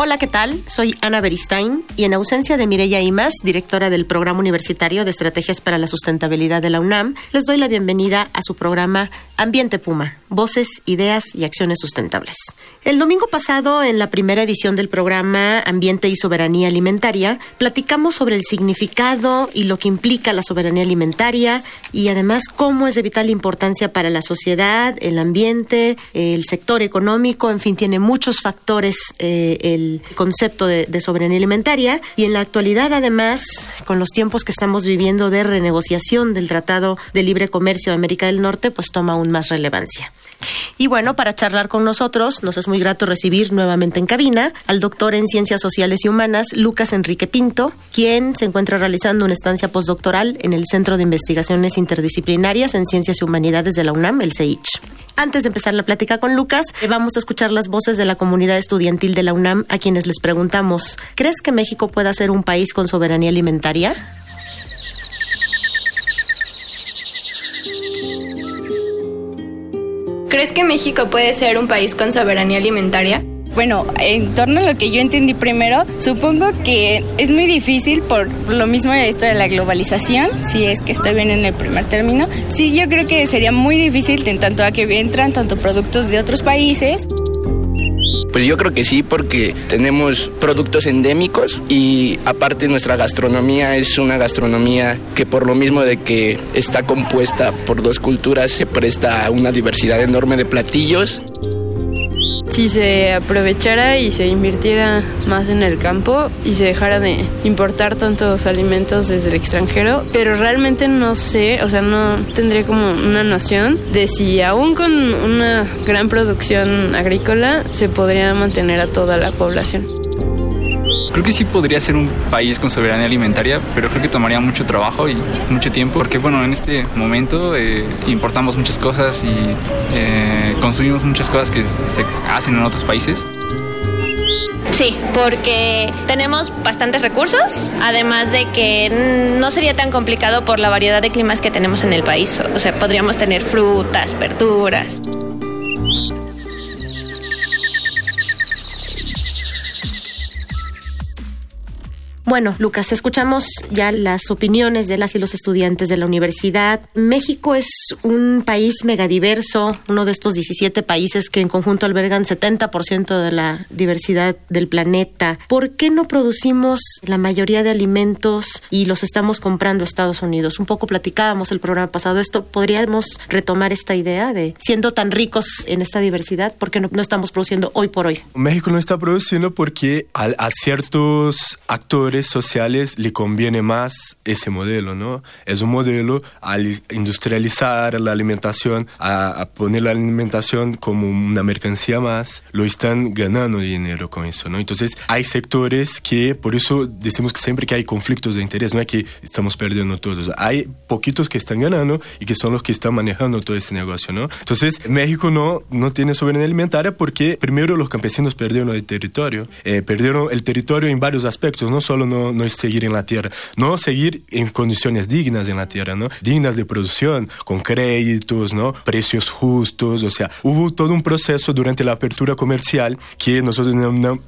Hola, ¿qué tal? Soy Ana Beristain y en ausencia de Mireya Imas, directora del Programa Universitario de Estrategias para la Sustentabilidad de la UNAM, les doy la bienvenida a su programa Ambiente Puma, Voces, Ideas y Acciones Sustentables. El domingo pasado, en la primera edición del programa Ambiente y Soberanía Alimentaria, platicamos sobre el significado y lo que implica la soberanía alimentaria y además cómo es de vital importancia para la sociedad, el ambiente, el sector económico, en fin, tiene muchos factores eh, el concepto de, de, soberanía alimentaria y en la actualidad además con los tiempos que estamos viviendo de renegociación del Tratado de Libre Comercio de América del Norte pues toma aún más relevancia. Y bueno, para charlar con nosotros, nos es muy grato recibir nuevamente en cabina al doctor en Ciencias Sociales y Humanas, Lucas Enrique Pinto, quien se encuentra realizando una estancia postdoctoral en el Centro de Investigaciones Interdisciplinarias en Ciencias y Humanidades de la UNAM, el CEICH. Antes de empezar la plática con Lucas, vamos a escuchar las voces de la comunidad estudiantil de la UNAM a quienes les preguntamos, ¿crees que México pueda ser un país con soberanía alimentaria? ¿Crees que México puede ser un país con soberanía alimentaria? Bueno, en torno a lo que yo entendí primero, supongo que es muy difícil por lo mismo esto de la globalización, si es que estoy bien en el primer término. Sí, yo creo que sería muy difícil en tanto a que entran tanto productos de otros países. Pues yo creo que sí, porque tenemos productos endémicos y aparte nuestra gastronomía es una gastronomía que por lo mismo de que está compuesta por dos culturas se presta a una diversidad enorme de platillos si se aprovechara y se invirtiera más en el campo y se dejara de importar tantos alimentos desde el extranjero, pero realmente no sé, o sea, no tendría como una noción de si aún con una gran producción agrícola se podría mantener a toda la población. Creo que sí podría ser un país con soberanía alimentaria, pero creo que tomaría mucho trabajo y mucho tiempo, porque bueno, en este momento eh, importamos muchas cosas y eh, consumimos muchas cosas que se hacen en otros países. Sí, porque tenemos bastantes recursos, además de que no sería tan complicado por la variedad de climas que tenemos en el país. O sea, podríamos tener frutas, verduras. Bueno, Lucas, escuchamos ya las opiniones de las y los estudiantes de la universidad. México es un país megadiverso, uno de estos 17 países que en conjunto albergan 70% de la diversidad del planeta. ¿Por qué no producimos la mayoría de alimentos y los estamos comprando a Estados Unidos? Un poco platicábamos el programa pasado esto. ¿Podríamos retomar esta idea de siendo tan ricos en esta diversidad? ¿Por qué no, no estamos produciendo hoy por hoy? México no está produciendo porque a, a ciertos actores sociales le conviene más ese modelo, ¿no? Es un modelo al industrializar la alimentación, a, a, poner la alimentación como una mercancía más, lo están ganando dinero con eso, ¿no? Entonces hay sectores que, por eso decimos que siempre que hay conflictos de interés, no es que estamos perdiendo todos, hay poquitos que están ganando y que son los que están manejando todo ese negocio, ¿no? Entonces México no, no tiene soberanía alimentaria porque primero los campesinos perdieron el territorio, eh, perdieron el territorio en varios aspectos, no solo no, no seguir en la tierra, no seguir en condiciones dignas en la tierra, ¿no? Dignas de producción, con créditos, ¿no? Precios justos, o sea, hubo todo un proceso durante la apertura comercial que nosotros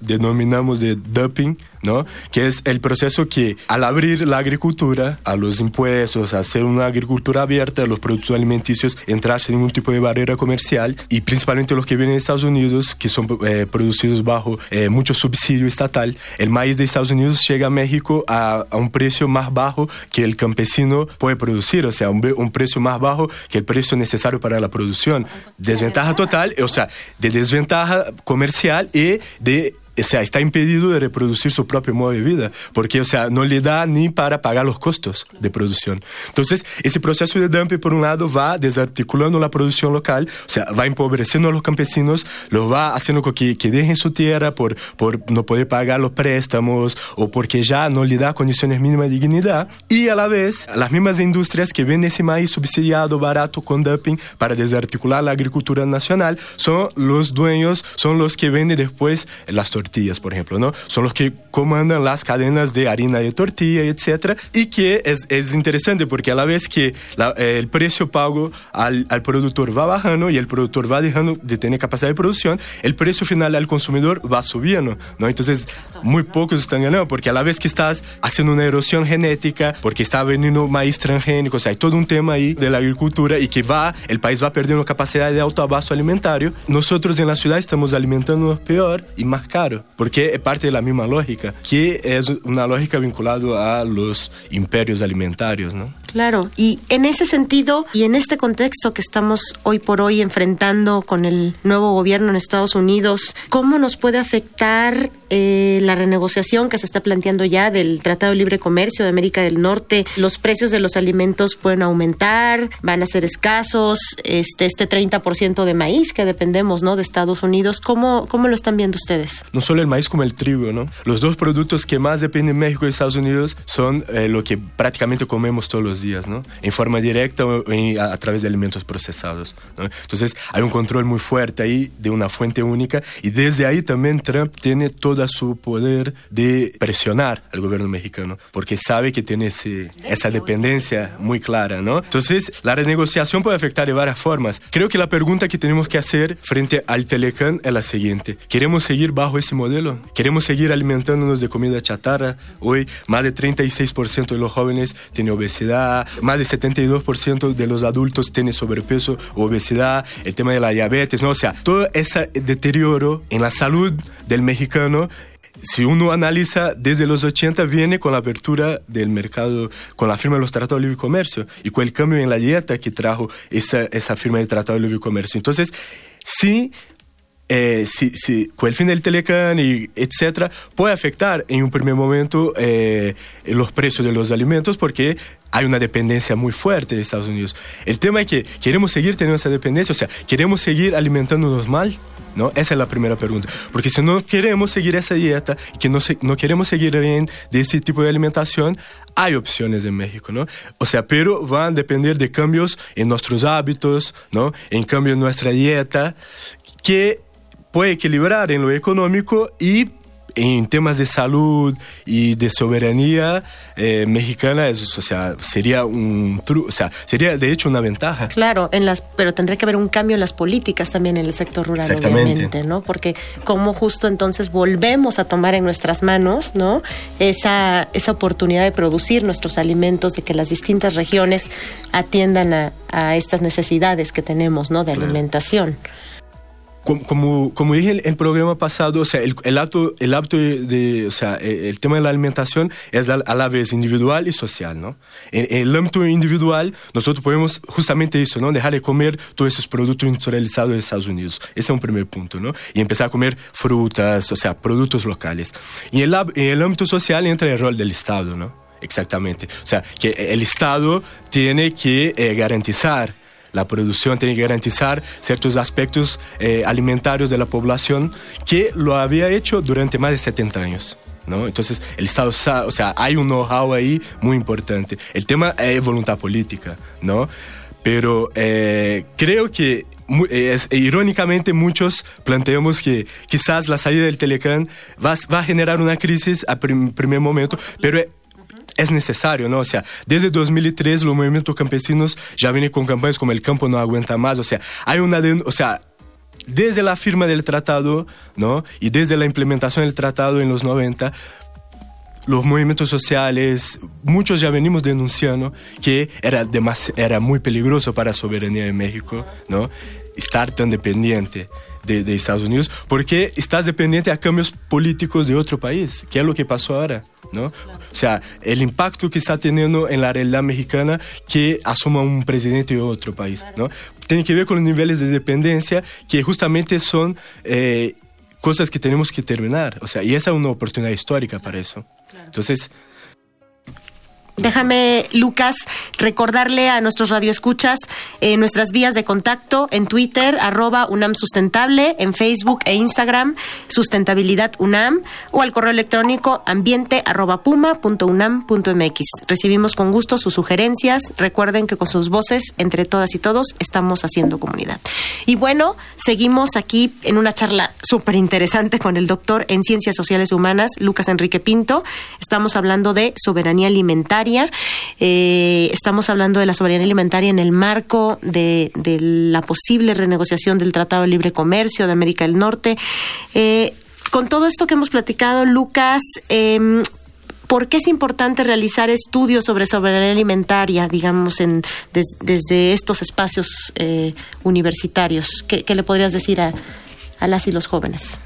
denominamos de dumping, ¿no? Que es el proceso que al abrir la agricultura a los impuestos, hacer una agricultura abierta, los productos alimenticios, entrar sin ningún tipo de barrera comercial y principalmente los que vienen de Estados Unidos, que son eh, producidos bajo eh, mucho subsidio estatal, el maíz de Estados Unidos llega a México a, a, un precio más bajo que el campesino puede producir, o sea, un, un precio más bajo que el precio necesario para la producción. Desventaja total, o sea, de desventaja comercial y de o sea, está impedido de reproducir su propio modo de vida, porque, o sea, no le da ni para pagar los costos de producción. Entonces, ese proceso de dumping, por un lado, va desarticulando la producción local, o sea, va empobreciendo a los campesinos, los va haciendo que, que dejen su tierra por, por no poder pagar los préstamos o porque ya no le da condiciones mínimas de dignidad, y a la vez, las mismas industrias que venden ese maíz subsidiado, barato, con dumping, para desarticular la agricultura nacional, son los dueños, son los que venden después las tortillas, por ejemplo, ¿no? Son los que comandan las cadenas de harina de tortilla, etcétera, y que es, es interesante porque a la vez que la, el precio pago al, al, productor va bajando y el productor va dejando de tener capacidad de producción, el precio final al consumidor va subiendo, ¿no? Entonces, muy pocos están ganando porque a la vez que estás haciendo una erosión genética, porque está vendiendo maíz transgénico, o sea, hay todo un tema ahí de la agricultura y que va, el país va perdiendo capacidad de autoabasto alimentario, nosotros en la ciudad estamos alimentándonos peor y más caro, porque es parte de la misma lógica, que es una lógica vinculada a los imperios alimentarios, ¿no? Claro, y en ese sentido y en este contexto que estamos hoy por hoy enfrentando con el nuevo gobierno en Estados Unidos, ¿cómo nos puede afectar eh, la renegociación que se está planteando ya del Tratado de Libre Comercio de América del Norte? Los precios de los alimentos pueden aumentar, van a ser escasos, este, este 30% de maíz que dependemos ¿no? de Estados Unidos, ¿cómo, ¿cómo lo están viendo ustedes? No solo el maíz como el trigo, ¿no? Los dos productos que más dependen de México y Estados Unidos son eh, lo que prácticamente comemos todos los días, ¿no? En forma directa o en, a, a, través de alimentos procesados, ¿no? Entonces hay un control muy fuerte ahí de una fuente única y desde ahí también Trump tiene todo su poder de presionar al gobierno mexicano porque sabe que tiene ese, esa dependencia muy clara, ¿no? Entonces la renegociación puede afectar de varias formas. Creo que la pregunta que tenemos que hacer frente al Telecán es la siguiente. ¿Queremos seguir bajo ese modelo? ¿Queremos seguir alimentándonos de comida chatarra? Hoy más de 36% de los jóvenes tienen obesidad, más de 72% de los adultos tienen sobrepeso obesidad, el tema de la diabetes, ¿no? O sea, todo ese deterioro en la salud del mexicano si uno analiza desde los 80 viene con la apertura del mercado, con la firma de los tratados de libre comercio y con el cambio en la dieta que trajo esa, esa firma del tratado de libre comercio. Entonces, sí eh, si, si, con el fin del Telecán y etcétera, puede afectar en un primer momento eh, los precios de los alimentos porque hay una dependencia muy fuerte de Estados Unidos. El tema es que queremos seguir teniendo esa dependencia, o sea, queremos seguir alimentándonos mal. ¿No? Esa es la primera pregunta. Porque si no queremos seguir esa dieta, que no, se, no queremos seguir bien de este tipo de alimentación, hay opciones en México, ¿no? O sea, pero van a depender de cambios en nuestros hábitos, ¿no? En cambio en nuestra dieta, que puede equilibrar en lo económico y en temas de salud y de soberanía eh, mexicana, eso, o sea, sería un o sea, sería de hecho una ventaja. Claro, en las, pero tendría que haber un cambio en las políticas también en el sector rural, obviamente, ¿no? Porque como justo entonces volvemos a tomar en nuestras manos, ¿no? Esa, esa oportunidad de producir nuestros alimentos, de que las distintas regiones atiendan a, a estas necesidades que tenemos, ¿no? De alimentación. Como, como, dije en el programa pasado, o sea, el, el acto, el acto de, o sea, el, tema de la alimentación es a, a, la vez individual y social, ¿no? En, en, el ámbito individual, nosotros podemos justamente eso, ¿no? Dejar de comer todos esos productos industrializados de Estados Unidos. Ese es un primer punto, ¿no? Y empezar a comer frutas, o sea, productos locales. Y en, la, en el ámbito social entra el rol del Estado, ¿no? Exactamente. O sea, que el Estado tiene que eh, garantizar la producción tiene que garantizar ciertos aspectos eh, alimentarios de la población que lo había hecho durante más de 70 años. ¿no? Entonces, el Estado, o sea, hay un know-how ahí muy importante. El tema es voluntad política, ¿no? Pero eh, creo que irónicamente muchos planteamos que quizás la salida del Telecán va, va a generar una crisis a prim, primer momento, pero es necesario, ¿no? O sea, desde 2003 los movimientos campesinos ya vienen con campañas como el campo no aguanta más, o sea, hay una, o sea, desde la firma del tratado, ¿no? Y desde la implementación del tratado en los 90, los movimientos sociales, muchos ya venimos denunciando que era, era muy peligroso para la soberanía de México, ¿no? Estar tan dependiente. De, de, Estados Unidos, porque estás dependiente a cambios políticos de otro país, que es lo que pasó ahora. ¿no? O sea, el impacto que está teniendo en la realidad mexicana que asuma un presidente de otro país, ¿no? Tiene que ver con los niveles de dependencia que justamente son... Eh, cosas que tenemos que terminar. O sea, y esa es una oportunidad histórica para eso. Entonces, Déjame, Lucas, recordarle a nuestros radioescuchas eh, nuestras vías de contacto en Twitter, arroba UNAM Sustentable, en Facebook e Instagram, Sustentabilidad UNAM, o al correo electrónico ambiente arroba punto mx. Recibimos con gusto sus sugerencias. Recuerden que con sus voces, entre todas y todos, estamos haciendo comunidad. Y bueno, seguimos aquí en una charla súper interesante con el doctor en Ciencias Sociales Humanas, Lucas Enrique Pinto. Estamos hablando de soberanía alimentaria eh, estamos hablando de la soberanía alimentaria en el marco de, la posible renegociación del Tratado de Libre Comercio de América del Norte. Eh, con todo esto que hemos platicado, Lucas, em, ¿por qué es importante realizar estudios sobre soberanía alimentaria, digamos, desde estos espacios eh, universitarios? ¿Qué, le podrías decir a, a las y los jóvenes?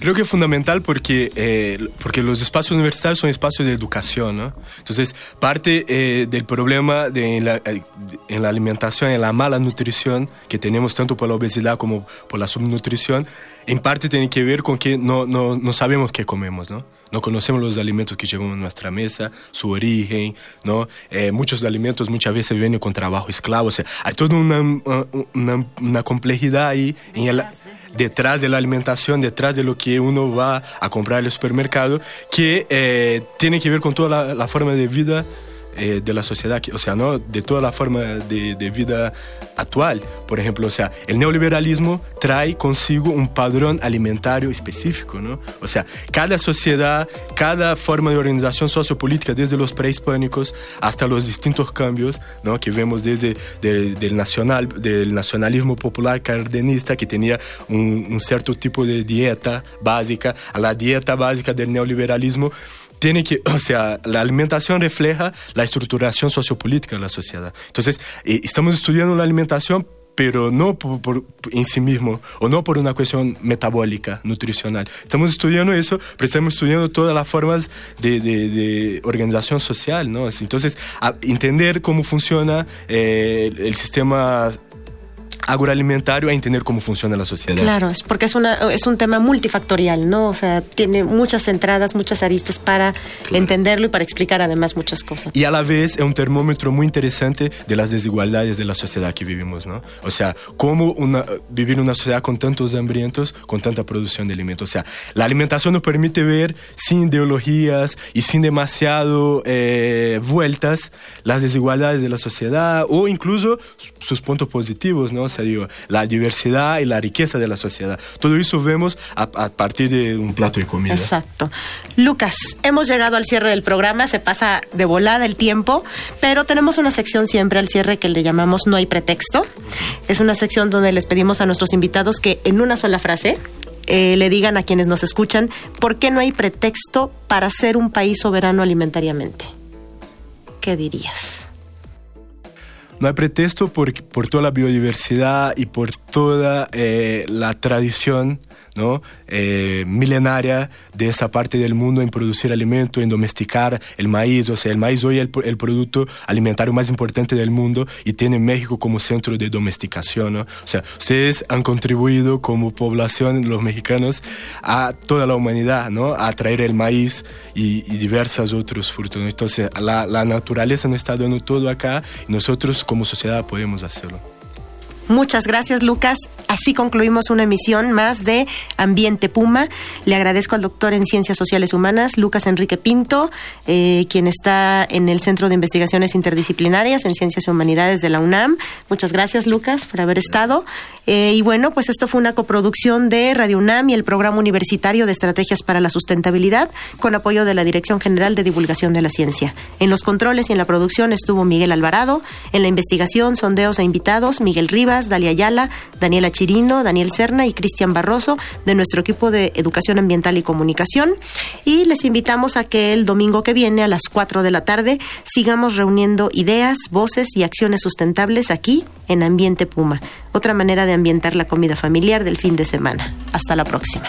Creo que es fundamental porque, eh, porque los espacios universitarios son espacios de educación, ¿no? Entonces, parte eh, del problema de, en, la, eh, en la alimentación, en la mala nutrición que tenemos tanto por la obesidad como por la subnutrición, en parte tiene que ver con que no, no, no sabemos qué comemos, ¿no? no conocemos los alimentos que llegan a nuestra mesa, su origen, ¿no? Eh, muchos alimentos muchas veces vienen con trabajo esclavo, o sea, hay toda una, una, una complejidad ahí en el, detrás de la alimentación, detrás de lo que uno va a comprar en el supermercado, que eh, tiene que ver con toda la forma de vida eh, de la sociedad, o sea, ¿no? de toda la forma de, vida actual. Por ejemplo, o sea, el neoliberalismo trae consigo un padrón alimentario específico, ¿no? O sea, cada sociedad, cada forma de organización sociopolítica, desde los prehispánicos hasta los distintos cambios, ¿no? Que vemos desde del, nacional, del nacionalismo popular cardenista, que tenía un, un cierto tipo de dieta básica, a la dieta básica del neoliberalismo, tiene que, o sea, la alimentación refleja la estructuración sociopolítica de la sociedad. Entonces, eh, estamos estudiando la alimentación pero no por, en sí mismo o no por una cuestión metabólica, nutricional. Estamos estudiando eso, pero estamos estudiando todas las formas de, de, organización social, ¿no? Entonces, entender cómo funciona eh, el sistema agroalimentario a entender cómo funciona la sociedad. Claro, es porque es, una, es un tema multifactorial, ¿no? O sea, tiene muchas entradas, muchas aristas para entenderlo y para explicar además muchas cosas. Y a la vez es un termómetro muy interesante de las desigualdades de la sociedad que vivimos, ¿no? O sea, cómo una, vivir en una sociedad con tantos hambrientos, con tanta producción de alimentos. O sea, la alimentación nos permite ver sin ideologías y sin demasiado eh, vueltas las desigualdades de la sociedad o incluso sus puntos positivos, ¿no? La diversidad y la riqueza de la sociedad. Todo eso vemos a, partir de un plato de comida. Exacto. Lucas, hemos llegado al cierre del programa, se pasa de volada el tiempo, pero tenemos una sección siempre al cierre que le llamamos No hay pretexto. Es una sección donde les pedimos a nuestros invitados que en una sola frase eh, le digan a quienes nos escuchan por qué no hay pretexto para ser un país soberano alimentariamente. ¿Qué dirías? No hay pretexto por, por toda la biodiversidad y por toda eh, la tradición ¿no? Eh, milenaria de esa parte del mundo en producir alimento, en domesticar el maíz. O sea, el maíz hoy es el, producto alimentario más importante del mundo y tiene México como centro de domesticación. ¿no? O sea, ustedes han contribuido como población, los mexicanos, a toda la humanidad, ¿no? a traer el maíz y, y diversos otros frutos. Entonces, la, la naturaleza nos está dando todo acá y nosotros como sociedad podemos hacerlo. Muchas gracias, Lucas. Así concluimos una emisión más de Ambiente Puma. Le agradezco al doctor en Ciencias Sociales Humanas, Lucas Enrique Pinto, eh, quien está en el Centro de Investigaciones Interdisciplinarias en Ciencias y Humanidades de la UNAM. Muchas gracias, Lucas, por haber estado. Eh, y bueno, pues esto fue una coproducción de Radio UNAM y el Programa Universitario de Estrategias para la Sustentabilidad, con apoyo de la Dirección General de Divulgación de la Ciencia. En los controles y en la producción estuvo Miguel Alvarado, en la investigación, sondeos e invitados, Miguel Rivas, Dalia Ayala, Daniela Chirino, Daniel Serna y Cristian Barroso de nuestro equipo de Educación Ambiental y Comunicación. Y les invitamos a que el domingo que viene a las 4 de la tarde sigamos reuniendo ideas, voces y acciones sustentables aquí en Ambiente Puma, otra manera de ambientar la comida familiar del fin de semana. Hasta la próxima.